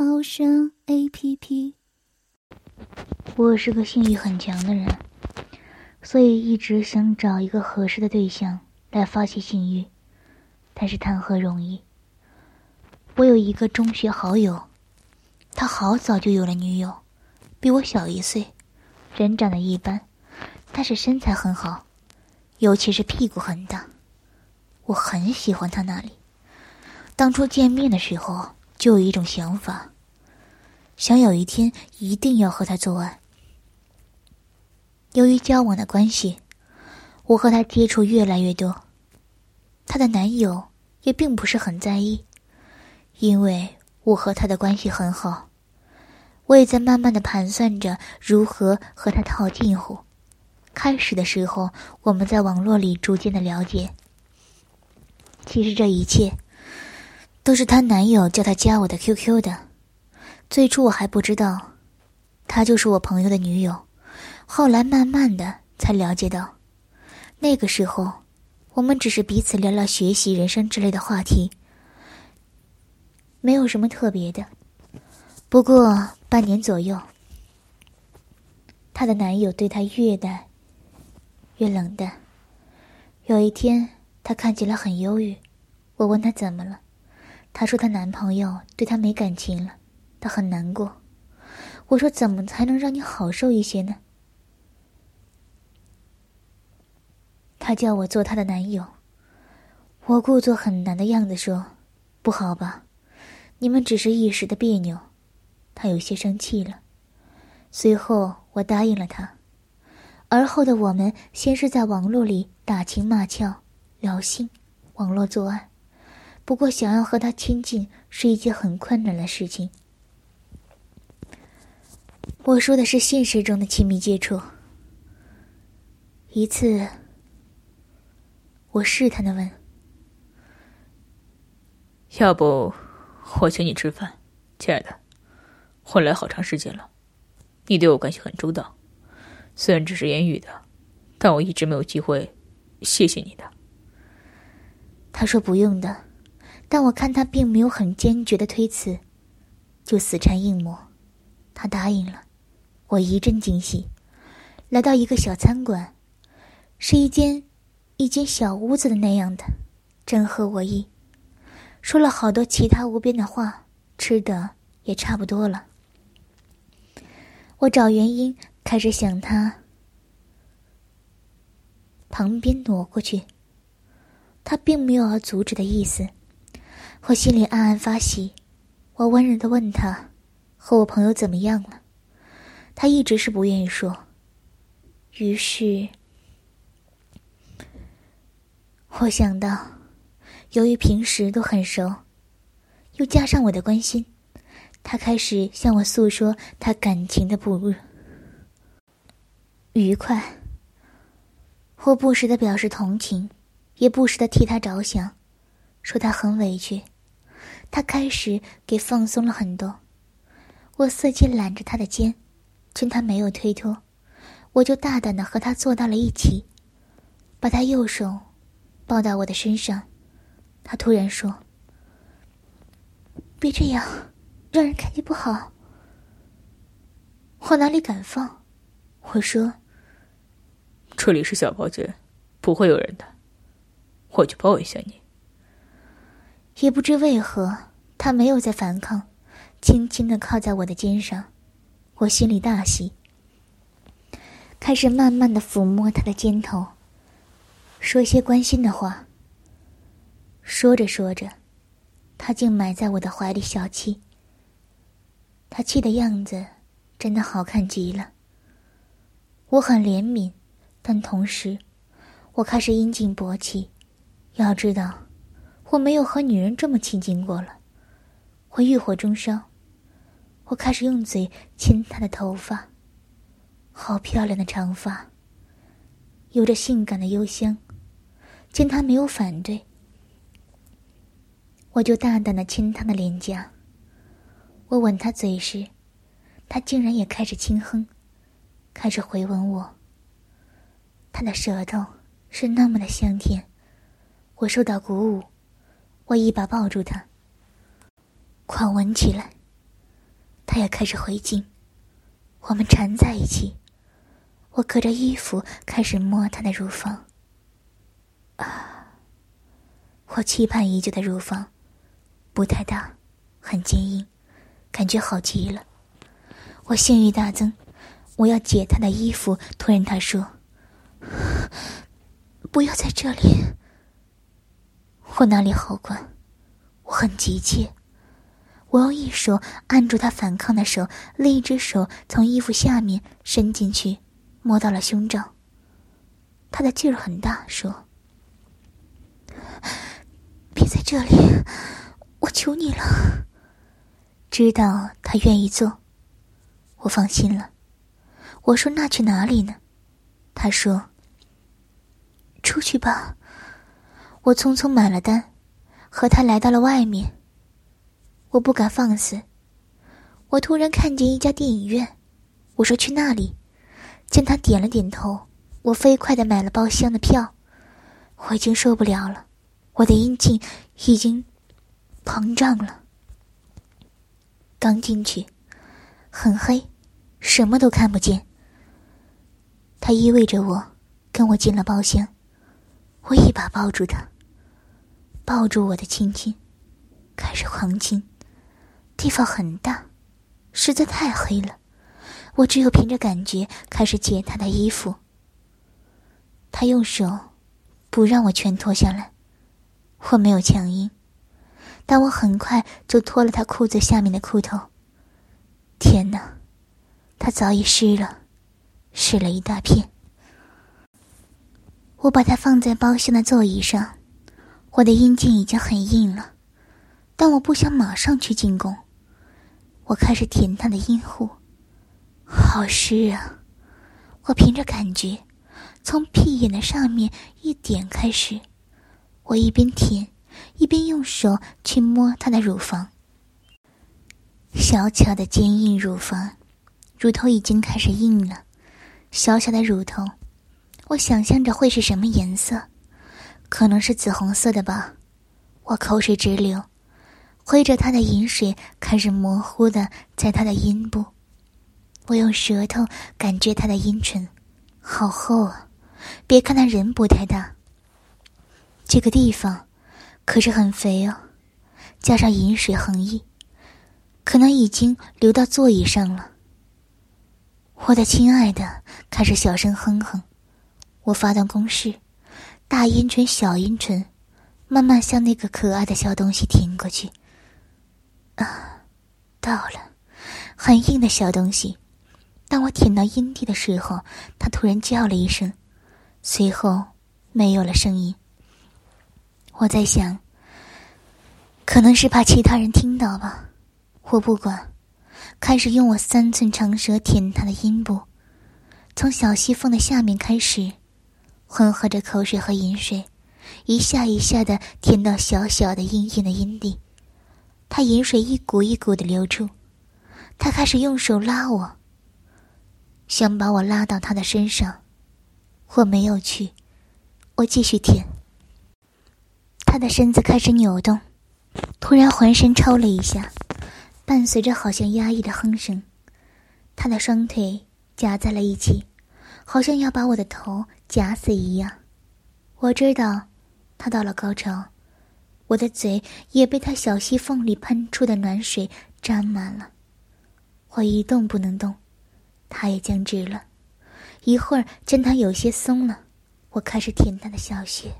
猫声 A P P。我是个性欲很强的人，所以一直想找一个合适的对象来发泄性欲，但是谈何容易？我有一个中学好友，他好早就有了女友，比我小一岁，人长得一般，但是身材很好，尤其是屁股很大，我很喜欢他那里。当初见面的时候，就有一种想法，想有一天一定要和他做爱。由于交往的关系，我和他接触越来越多，他的男友也并不是很在意，因为我和他的关系很好，我也在慢慢的盘算着如何和他套近乎。开始的时候，我们在网络里逐渐的了解，其实这一切。都是她男友叫她加我的 QQ 的。最初我还不知道，她就是我朋友的女友。后来慢慢的才了解到，那个时候，我们只是彼此聊聊学习、人生之类的话题，没有什么特别的。不过半年左右，她的男友对她越淡越冷淡。有一天，她看起来很忧郁，我问她怎么了。她说她男朋友对她没感情了，她很难过。我说怎么才能让你好受一些呢？她叫我做她的男友，我故作很难的样子说：“不好吧？你们只是一时的别扭。”她有些生气了。随后我答应了她。而后的我们先是在网络里打情骂俏、聊性，网络作案。不过，想要和他亲近是一件很困难的事情。我说的是现实中的亲密接触。一次，我试探的问：“要不我请你吃饭，亲爱的？我来好长时间了，你对我关系很周到，虽然只是言语的，但我一直没有机会谢谢你的。”他说：“不用的。”但我看他并没有很坚决的推辞，就死缠硬磨，他答应了，我一阵惊喜。来到一个小餐馆，是一间一间小屋子的那样的，正合我意。说了好多其他无边的话，吃的也差不多了。我找原因开始想他，旁边挪过去，他并没有要阻止的意思。我心里暗暗发喜，我温柔的问他：“和我朋友怎么样了？”他一直是不愿意说。于是，我想到，由于平时都很熟，又加上我的关心，他开始向我诉说他感情的不愉快。我不时的表示同情，也不时的替他着想。说他很委屈，他开始给放松了很多。我伺机揽着他的肩，趁他没有推脱，我就大胆的和他坐到了一起，把他右手抱到我的身上。他突然说：“别这样，让人看见不好。”我哪里敢放？我说：“这里是小包间，不会有人的，我就抱一下你。”也不知为何，他没有再反抗，轻轻的靠在我的肩上，我心里大喜。开始慢慢的抚摸他的肩头，说些关心的话。说着说着，他竟埋在我的怀里小气。他气的样子，真的好看极了。我很怜悯，但同时，我开始阴茎勃起。要知道。我没有和女人这么亲近过了，我欲火中烧，我开始用嘴亲她的头发，好漂亮的长发，有着性感的幽香。见她没有反对，我就大胆的亲她的脸颊。我吻她嘴时，她竟然也开始轻哼，开始回吻我。她的舌头是那么的香甜，我受到鼓舞，我一把抱住他，狂吻起来。他也开始回敬，我们缠在一起。我隔着衣服开始摸他的乳房。啊，我期盼已久的乳房，不太大，很坚硬，感觉好极了。我性欲大增，我要解他的衣服。突然他说：“ 不要在这里。”我哪里好管？我很急切。我用一手按住他反抗的手，另一只手从衣服下面伸进去，摸到了胸罩。他的劲儿很大，说：“别在这里，我求你了。”知道他愿意做，我放心了。我说：“那去哪里呢？”他说：“出去吧。”我匆匆买了单，和他来到了外面。我不敢放肆。我突然看见一家电影院，我说去那里。见他点了点头，我飞快的买了包厢的票。我已经受不了了，我的阴茎已经膨胀了。刚进去，很黑，什么都看不见。他依偎着我，跟我进了包厢。我一把抱住他，抱住我的亲亲，开始狂亲。地方很大，实在太黑了，我只有凭着感觉开始解他的衣服。他用手不让我全脱下来，我没有强硬，但我很快就脱了他裤子下面的裤头。天哪，他早已湿了，湿了一大片。我把他放在包厢的座椅上，我的阴茎已经很硬了，但我不想马上去进攻。我开始舔他的阴户，好湿啊！我凭着感觉，从屁眼的上面一点开始，我一边舔，一边用手去摸他的乳房。小巧的坚硬乳房，乳头已经开始硬了。小小的乳头，我想象着会是什么颜色，可能是紫红色的吧。我口水直流。挥着他的饮水，开始模糊的在他的阴部。我用舌头感觉他的阴唇，好厚啊！别看他人不太大，这个地方可是很肥哦。加上饮水横溢，可能已经流到座椅上了。我的亲爱的，开始小声哼哼。我发动攻势，大阴唇、小阴唇，慢慢向那个可爱的小东西挺过去。啊，到了，很硬的小东西。当我舔到阴蒂的时候，他突然叫了一声，随后没有了声音。我在想，可能是怕其他人听到吧。我不管，开始用我三寸长舌舔他的阴部，从小细缝的下面开始，混合着口水和饮水，一下一下的舔到小小的硬硬的阴蒂。他饮水一股一股的流出，他开始用手拉我，想把我拉到他的身上，我没有去，我继续舔。他的身子开始扭动，突然浑身抽了一下，伴随着好像压抑的哼声，他的双腿夹在了一起，好像要把我的头夹死一样。我知道，他到了高潮。我的嘴也被他小溪缝里喷出的暖水沾满了，我一动不能动，他也僵直了。一会儿见他有些松了，我开始舔他的小穴。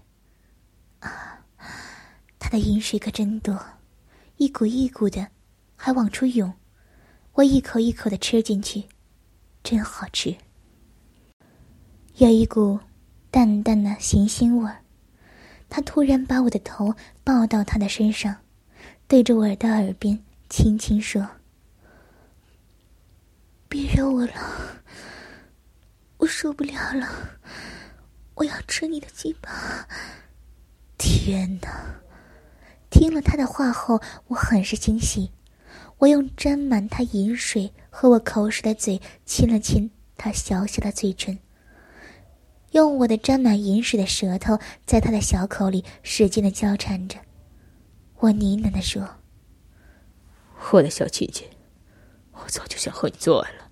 啊，他的饮水可真多，一股一股的，还往出涌。我一口一口的吃进去，真好吃。有一股淡淡的咸腥味儿。他突然把我的头抱到他的身上，对着我的耳边轻轻说：“别惹我了，我受不了了，我要吃你的鸡巴！天哪！听了他的话后，我很是惊喜。我用沾满他饮水和我口水的嘴亲了亲他小小的嘴唇，用我的沾满银水的舌头在他的小口里使劲的交缠着。我呢喃的说：“我的小姐姐，我早就想和你做爱了。”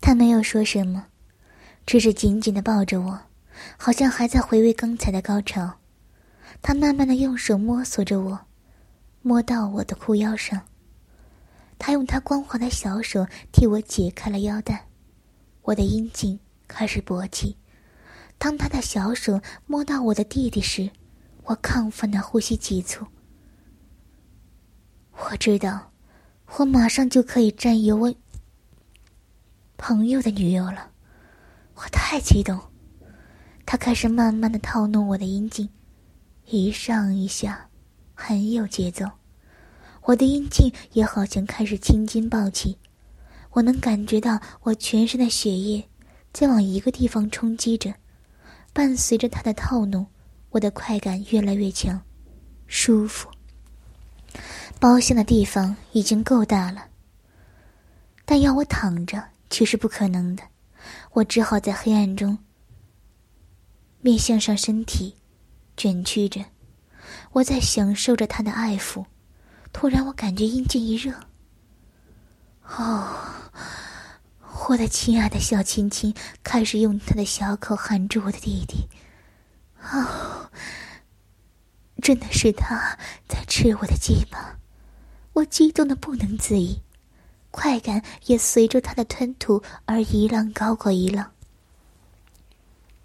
他没有说什么，只是紧紧的抱着我，好像还在回味刚才的高潮。他慢慢的用手摸索着我。摸到我的裤腰上，他用他光滑的小手替我解开了腰带，我的阴茎开始勃起。当他的小手摸到我的弟弟时，我亢奋的呼吸急促。我知道，我马上就可以占有我朋友的女友了，我太激动。他开始慢慢的套弄我的阴茎，一上一下。很有节奏，我的阴茎也好像开始青筋暴起，我能感觉到我全身的血液在往一个地方冲击着，伴随着他的套弄，我的快感越来越强，舒服。包厢的地方已经够大了，但要我躺着却是不可能的，我只好在黑暗中面向上身体，卷曲着。我在享受着他的爱抚，突然我感觉阴茎一热。哦，我的亲爱的小亲亲开始用他的小口含住我的弟弟。哦，真的是他在吃我的鸡巴，我激动的不能自已，快感也随着他的吞吐而一浪高过一浪。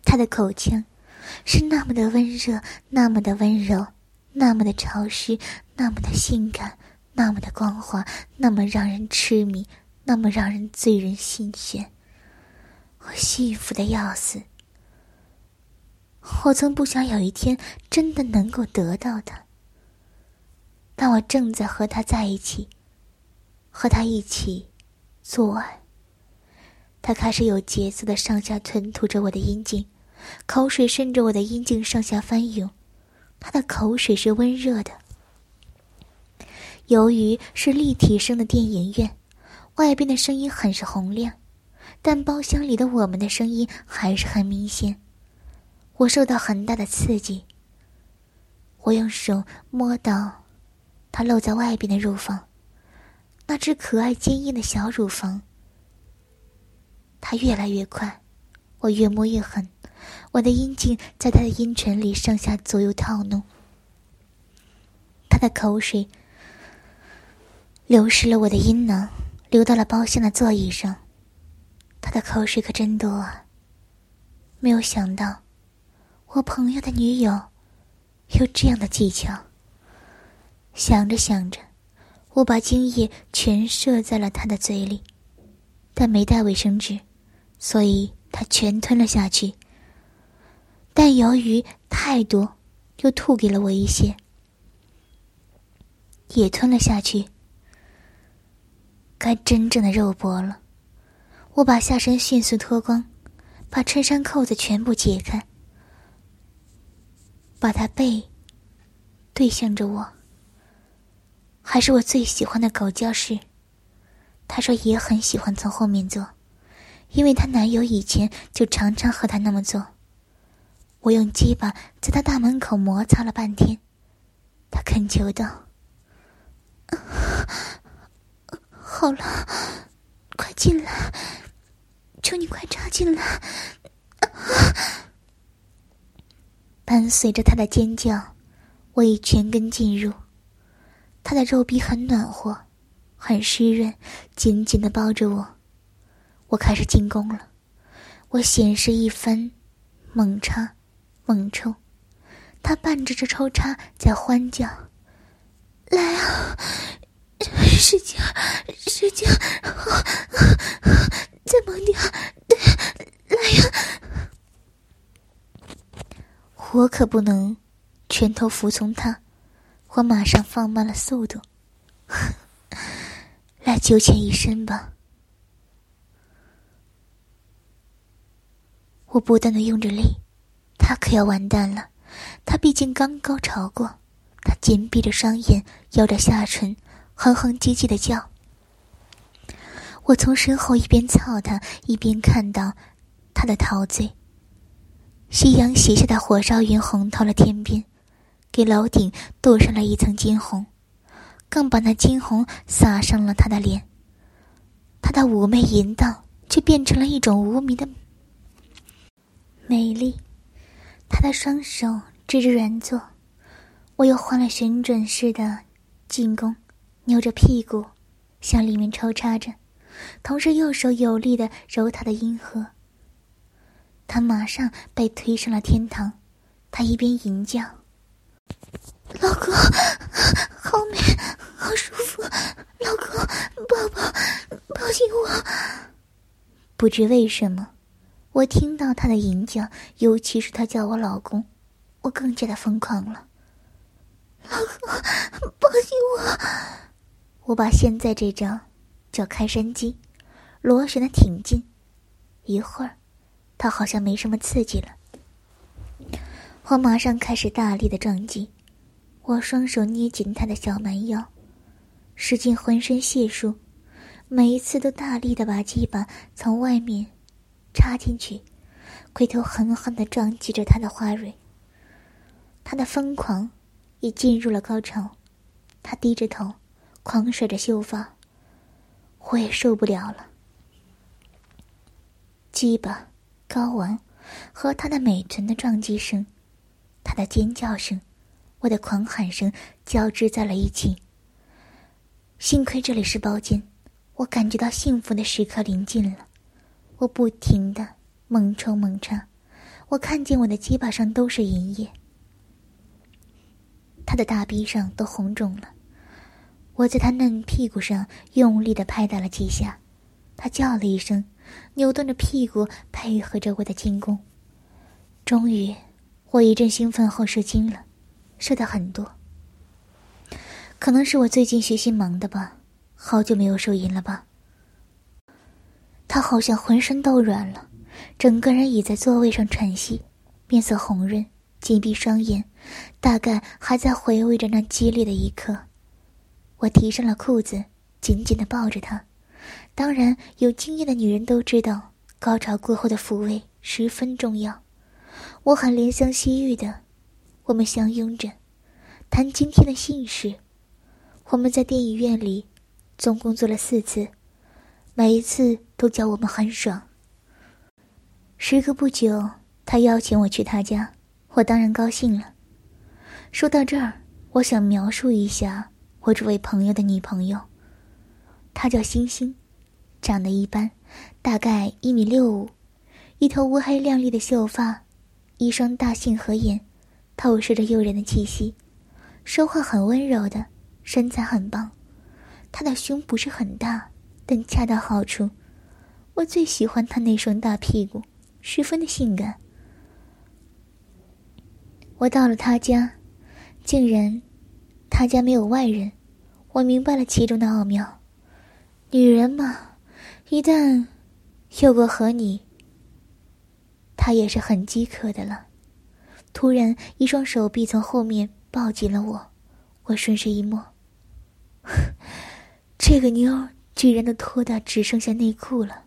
他的口腔是那么的温热，那么的温柔。那么的潮湿，那么的性感，那么的光滑，那么让人痴迷，那么让人醉人心弦。我幸福的要死。我曾不想有一天真的能够得到他。当我正在和他在一起，和他一起做爱，他开始有节奏的上下吞吐着我的阴茎，口水顺着我的阴茎上下翻涌。他的口水是温热的。由于是立体声的电影院，外边的声音很是洪亮，但包厢里的我们的声音还是很明显。我受到很大的刺激。我用手摸到他露在外边的乳房，那只可爱坚硬的小乳房。他越来越快，我越摸越狠。我的阴茎在他的阴唇里上下左右套弄，他的口水流失了我的阴囊，流到了包厢的座椅上。他的口水可真多啊！没有想到，我朋友的女友有这样的技巧。想着想着，我把精液全射在了他的嘴里，但没带卫生纸，所以他全吞了下去。但由于太多，又吐给了我一些，也吞了下去。该真正的肉搏了，我把下身迅速脱光，把衬衫扣子全部解开，把他背对向着我。还是我最喜欢的狗叫式。他说也很喜欢从后面做，因为他男友以前就常常和他那么做。我用鸡巴在他大门口摩擦了半天，他恳求道：“好了，快进来，求你快插进来！”伴随着他的尖叫，我已全根进入。他的肉壁很暖和，很湿润，紧紧的包着我。我开始进攻了，我显示一番猛插。猛抽，他伴着这抽插在欢叫：“来啊，使劲，使劲，再猛点，对，来呀！”我可不能全头服从他，我马上放慢了速度。来九浅一深吧。我不断的用着力，他可要完蛋了。他毕竟刚高潮过，他紧闭着双眼，咬着下唇，哼哼唧唧的叫。我从身后一边操他，一边看到他的陶醉。夕阳斜下的火烧云红透了天边，给楼顶镀上了一层金红，更把那金红洒上了他的脸。他的妩媚淫荡，却变成了一种无名的。美丽，他的双手支着软座，我又换了旋转式的进攻，扭着屁股向里面抽插着，同时右手有力的揉他的阴核。他马上被推上了天堂，他一边吟叫：“老公，好美，好舒服，老公，抱抱，抱紧我。”不知为什么。我听到他的吟叫，尤其是他叫我老公，我更加的疯狂了。老公，抱紧我！我把现在这招叫开山机，螺旋的挺进。一会儿，他好像没什么刺激了，我马上开始大力的撞击。我双手捏紧他的小蛮腰，使尽浑身解数，每一次都大力的把鸡巴从外面。插进去，回头狠狠的撞击着他的花蕊。他的疯狂已进入了高潮，他低着头，狂甩着秀发。我也受不了了。鸡巴、睾丸和他的美臀的撞击声，他的尖叫声，我的狂喊声交织在了一起。幸亏这里是包间，我感觉到幸福的时刻临近了。我不停的猛抽猛插，我看见我的鸡巴上都是银液，他的大臂上都红肿了。我在他嫩屁股上用力的拍打了几下，他叫了一声，扭动着屁股配合着我的进攻。终于，我一阵兴奋后射精了，射的很多。可能是我最近学习忙的吧，好久没有收银了吧。他好像浑身都软了，整个人倚在座位上喘息，面色红润，紧闭双眼，大概还在回味着那激烈的一刻。我提上了裤子，紧紧的抱着他。当然，有经验的女人都知道，高潮过后的抚慰十分重要。我很怜香惜玉的，我们相拥着，谈今天的心事。我们在电影院里，总共做了四次。每一次都叫我们很爽。时隔不久，他邀请我去他家，我当然高兴了。说到这儿，我想描述一下我这位朋友的女朋友。她叫星星，长得一般，大概一米六五，一头乌黑亮丽的秀发，一双大杏核眼，透射着诱人的气息，说话很温柔的，身材很棒。她的胸不是很大。但恰到好处，我最喜欢他那双大屁股，十分的性感。我到了他家，竟然他家没有外人，我明白了其中的奥妙。女人嘛，一旦有过和你，她也是很饥渴的了。突然，一双手臂从后面抱紧了我，我顺势一摸，这个妞。居然都脱的只剩下内裤了，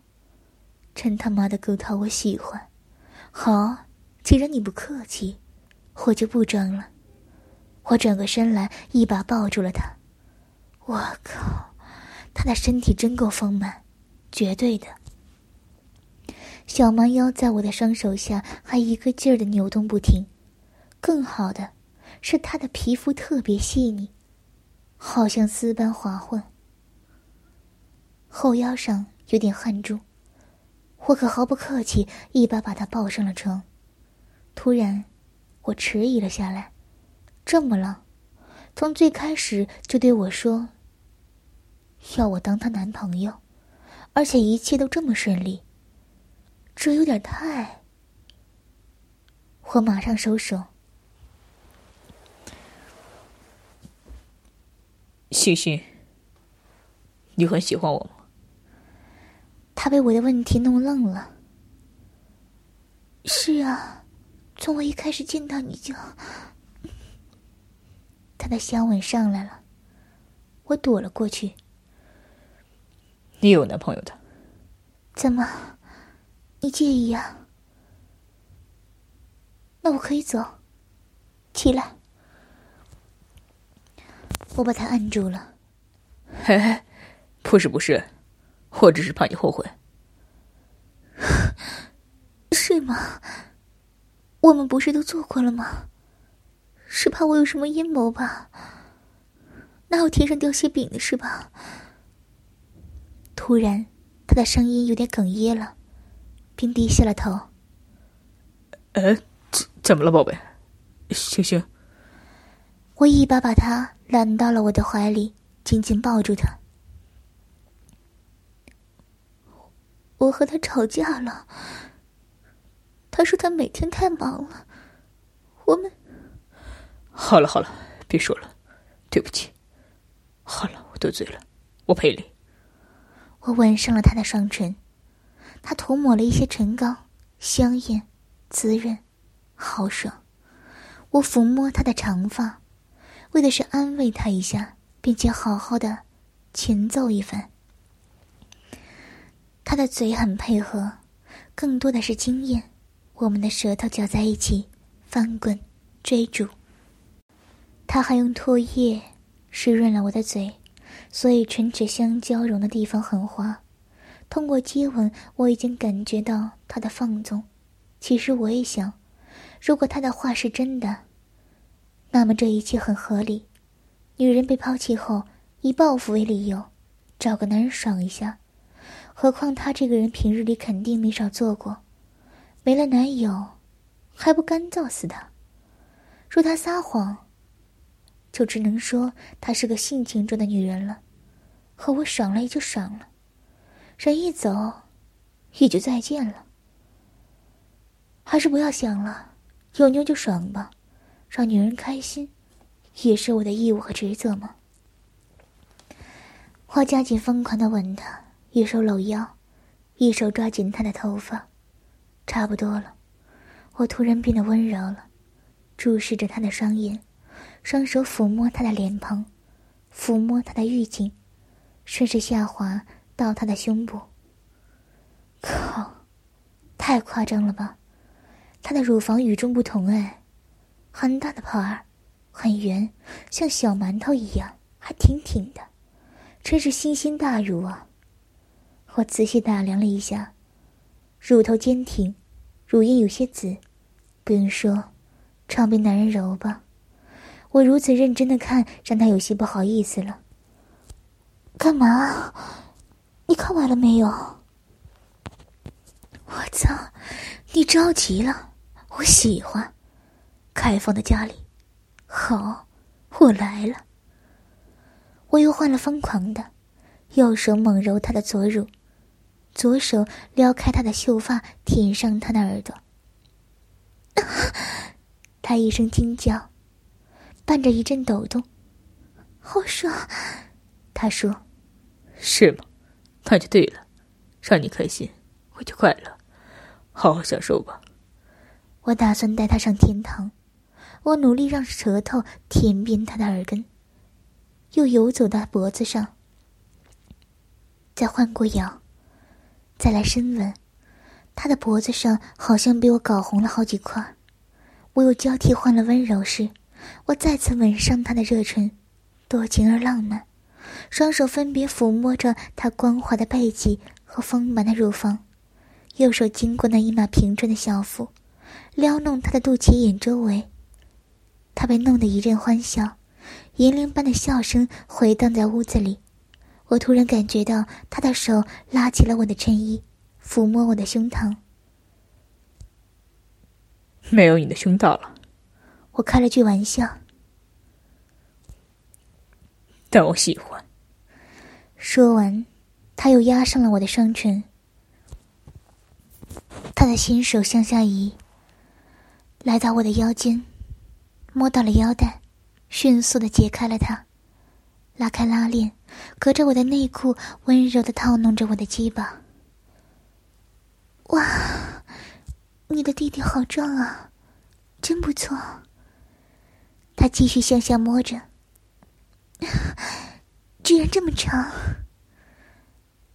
真他妈的够套！我喜欢。好，既然你不客气，我就不装了。我转过身来，一把抱住了他。我靠，他的身体真够丰满，绝对的。小蛮腰在我的双手下还一个劲儿的扭动不停。更好的是，他的皮肤特别细腻，好像丝般滑顺。后腰上有点汗珠，我可毫不客气，一把把他抱上了床。突然，我迟疑了下来。这么了，从最开始就对我说要我当她男朋友，而且一切都这么顺利，这有点太……我马上收手。星星。你很喜欢我吗？他被我的问题弄愣了。是啊，从我一开始见到你就……他的香吻上来了，我躲了过去。你有男朋友的？怎么？你介意啊？那我可以走。起来。我把他按住了。嘿嘿，不是不是，我只是怕你后悔。是吗？我们不是都做过了吗？是怕我有什么阴谋吧？哪有天上掉馅饼的是吧？突然，他的声音有点哽咽了，并低下了头。呃，怎怎么了，宝贝？星星。我一把把他揽到了我的怀里，紧紧抱住他。我和他吵架了。他说他每天太忙了，我们。好了好了，别说了，对不起。好了，我得罪了，我赔礼。我吻上了他的双唇，他涂抹了一些唇膏，香艳、滋润、豪爽。我抚摸他的长发，为的是安慰他一下，并且好好的前奏一番。他的嘴很配合，更多的是经验。我们的舌头搅在一起，翻滚、追逐。他还用唾液湿润了我的嘴，所以唇齿相交融的地方很滑。通过接吻，我已经感觉到他的放纵。其实我也想，如果他的话是真的，那么这一切很合理。女人被抛弃后，以报复为理由，找个男人爽一下。何况他这个人平日里肯定没少做过。没了男友，还不干燥死他？若他撒谎，就只能说她是个性情中的女人了。和我爽了也就爽了，人一走，也就再见了。还是不要想了，有妞就爽吧，让女人开心，也是我的义务和职责嘛。我加紧疯狂的吻他，一手搂腰，一手抓紧他的头发。差不多了，我突然变得温柔了，注视着他的双眼，双手抚摸他的脸庞，抚摸他的玉颈，顺势下滑到他的胸部。靠，太夸张了吧！他的乳房与众不同哎，很大的泡儿，很圆，像小馒头一样，还挺挺的，真是星星大乳啊！我仔细打量了一下，乳头坚挺。乳晕有些紫，不用说，常被男人揉吧。我如此认真的看，让他有些不好意思了。干嘛？你看完了没有？我操！你着急了？我喜欢开放的家里。好，我来了。我又换了疯狂的，右手猛揉他的左乳。左手撩开他的秀发，舔上他的耳朵。他一声惊叫，伴着一阵抖动。好爽，他说：“是吗？那就对了，让你开心，我就快乐。好好享受吧。”我打算带他上天堂。我努力让舌头舔遍他的耳根，又游走到脖子上，再换过咬。再来深吻，他的脖子上好像被我搞红了好几块。我又交替换了温柔时，我再次吻上他的热唇，多情而浪漫。双手分别抚摸着他光滑的背脊和丰满的乳房，右手经过那一马平川的小腹，撩弄他的肚脐眼周围。他被弄得一阵欢笑，银铃般的笑声回荡在屋子里。我突然感觉到他的手拉起了我的衬衣，抚摸我的胸膛。没有你的胸大了，我开了句玩笑。但我喜欢。说完，他又压上了我的双唇。他的新手向下移，来到我的腰间，摸到了腰带，迅速的解开了它。拉开拉链，隔着我的内裤，温柔的套弄着我的鸡巴。哇，你的弟弟好壮啊，真不错。他继续向下摸着，居然这么长。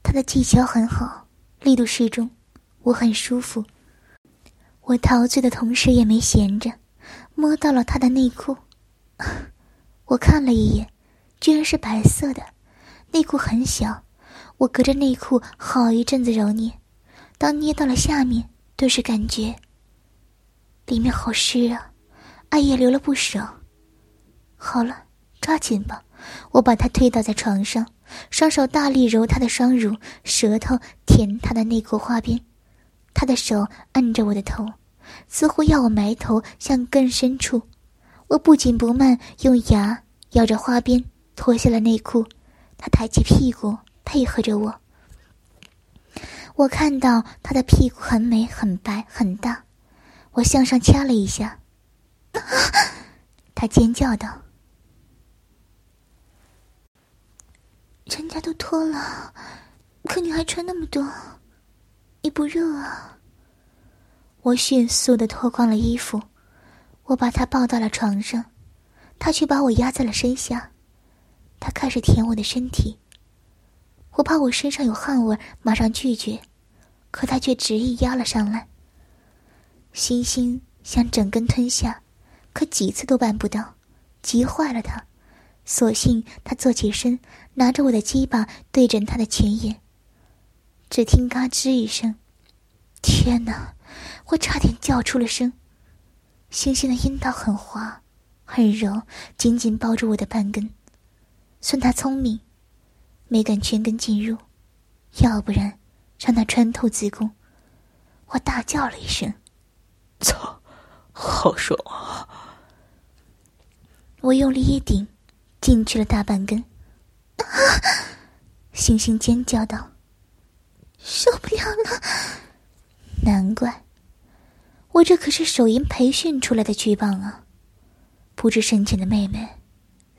他的技巧很好，力度适中，我很舒服。我陶醉的同时也没闲着，摸到了他的内裤。我看了一眼，居然是白色的，内裤很小。我隔着内裤好一阵子揉捏，当捏到了下面，顿时感觉里面好湿啊，爱液流了不少。好了，抓紧吧，我把他推倒在床上。双手大力揉他的双乳，舌头舔他的内裤花边，他的手按着我的头，似乎要我埋头向更深处。我不紧不慢，用牙咬着花边，脱下了内裤。他抬起屁股，配合着我。我看到他的屁股很美、很白、很大，我向上掐了一下，他尖叫道。人家都脱了，可你还穿那么多，你不热啊？我迅速的脱光了衣服，我把他抱到了床上，他却把我压在了身下，他开始舔我的身体。我怕我身上有汗味，马上拒绝，可他却执意压了上来。星星想整根吞下，可几次都办不到，急坏了他。索性他坐起身，拿着我的鸡巴对准他的前眼。只听“嘎吱”一声，天哪！我差点叫出了声。星星的阴道很滑，很柔，紧紧抱住我的半根。算他聪明，没敢全根进入，要不然让他穿透子宫。我大叫了一声：“操，好爽啊！”我用力一顶。进去了大半根，啊 星星尖叫道：“受不了了！”难怪，我这可是手淫培训出来的巨棒啊！不知深浅的妹妹，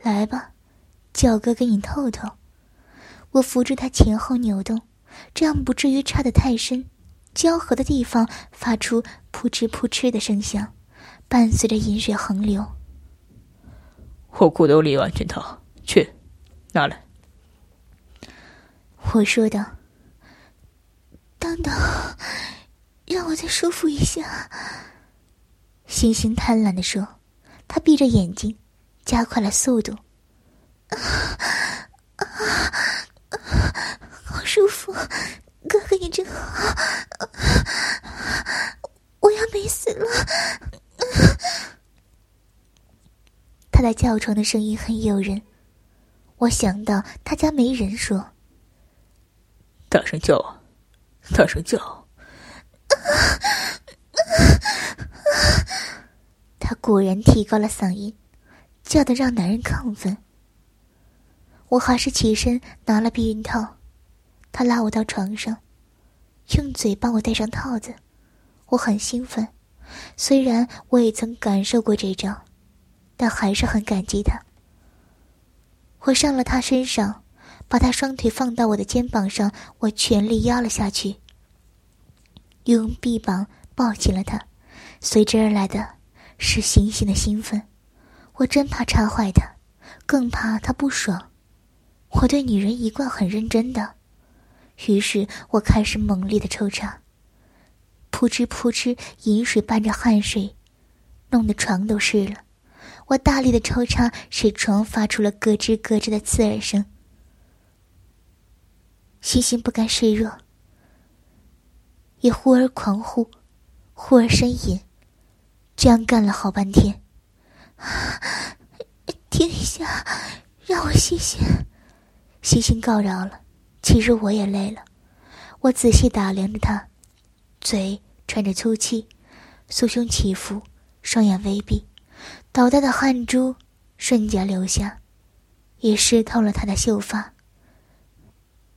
来吧，叫哥给你透透。我扶住他前后扭动，这样不至于插得太深，交合的地方发出扑哧扑哧的声响，伴随着饮水横流。我裤兜里有安全套，去拿来。我说道：“等等，让我再舒服一下。”星星贪婪的说：“他闭着眼睛，加快了速度。啊啊啊！好舒服，哥哥你真好，我要美死了。”他的叫床的声音很诱人，我想到他家没人，说：“大声叫啊，大声叫！”他果然提高了嗓音，叫的让男人亢奋。我还是起身拿了避孕套，他拉我到床上，用嘴帮我戴上套子。我很兴奋，虽然我也曾感受过这招。但还是很感激他。我上了他身上，把他双腿放到我的肩膀上，我全力压了下去，用臂膀抱紧了他。随之而来的是星星的兴奋。我真怕插坏他，更怕他不爽。我对女人一贯很认真的，于是我开始猛烈的抽插，扑哧扑哧，饮水伴着汗水，弄得床都湿了。我大力的抽插，使床发出了咯吱咯吱的刺耳声。星星不甘示弱，也忽而狂呼，忽而呻吟，这样干了好半天。停一下，让我歇歇。星星告饶了。其实我也累了。我仔细打量着他，嘴喘着粗气，酥胸起伏，双眼微闭。倒带的汗珠瞬间流下，也湿透了他的秀发。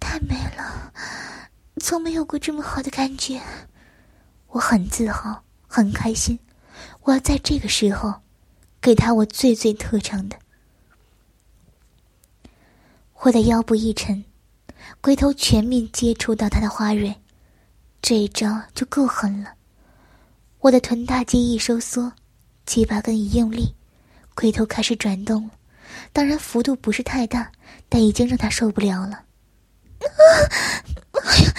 太美了，从没有过这么好的感觉，我很自豪，很开心。我要在这个时候，给他我最最特长的。我的腰部一沉，龟头全面接触到他的花蕊，这一招就够狠了。我的臀大肌一收缩，鸡巴根一用力，龟头开始转动了。当然幅度不是太大，但已经让他受不了了。哎呀，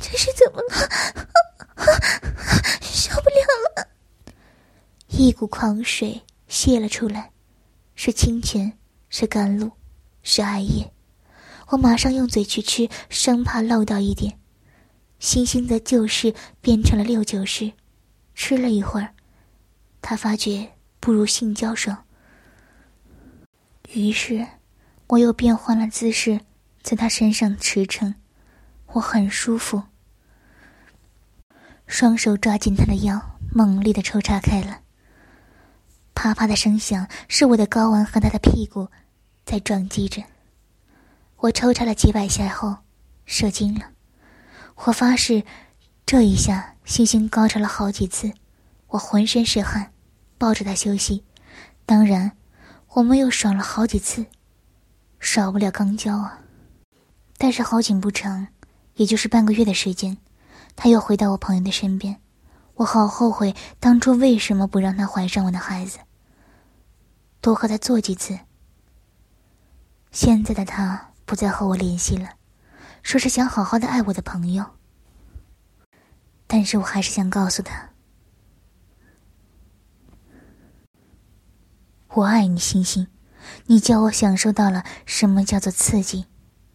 这是怎么了？受不了了！一股狂水泄了出来，是清泉，是甘露，是艾叶。我马上用嘴去吃，生怕漏到一点。星星的旧事变成了六九式，吃了一会儿，他发觉不如性交爽。于是，我又变换了姿势，在他身上驰骋，我很舒服。双手抓紧他的腰，猛烈的抽插开了。啪啪的声响是我的睾丸和他的屁股在撞击着。我抽插了几百下后，射精了。我发誓，这一下星星高潮了好几次，我浑身是汗，抱着他休息。当然。我们又爽了好几次，少不了肛交啊。但是好景不长，也就是半个月的时间，他又回到我朋友的身边。我好后悔当初为什么不让他怀上我的孩子，多和他做几次。现在的他不再和我联系了，说是想好好的爱我的朋友。但是我还是想告诉他。我爱你，星星，你叫我享受到了什么叫做刺激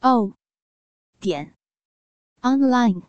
O 点 online。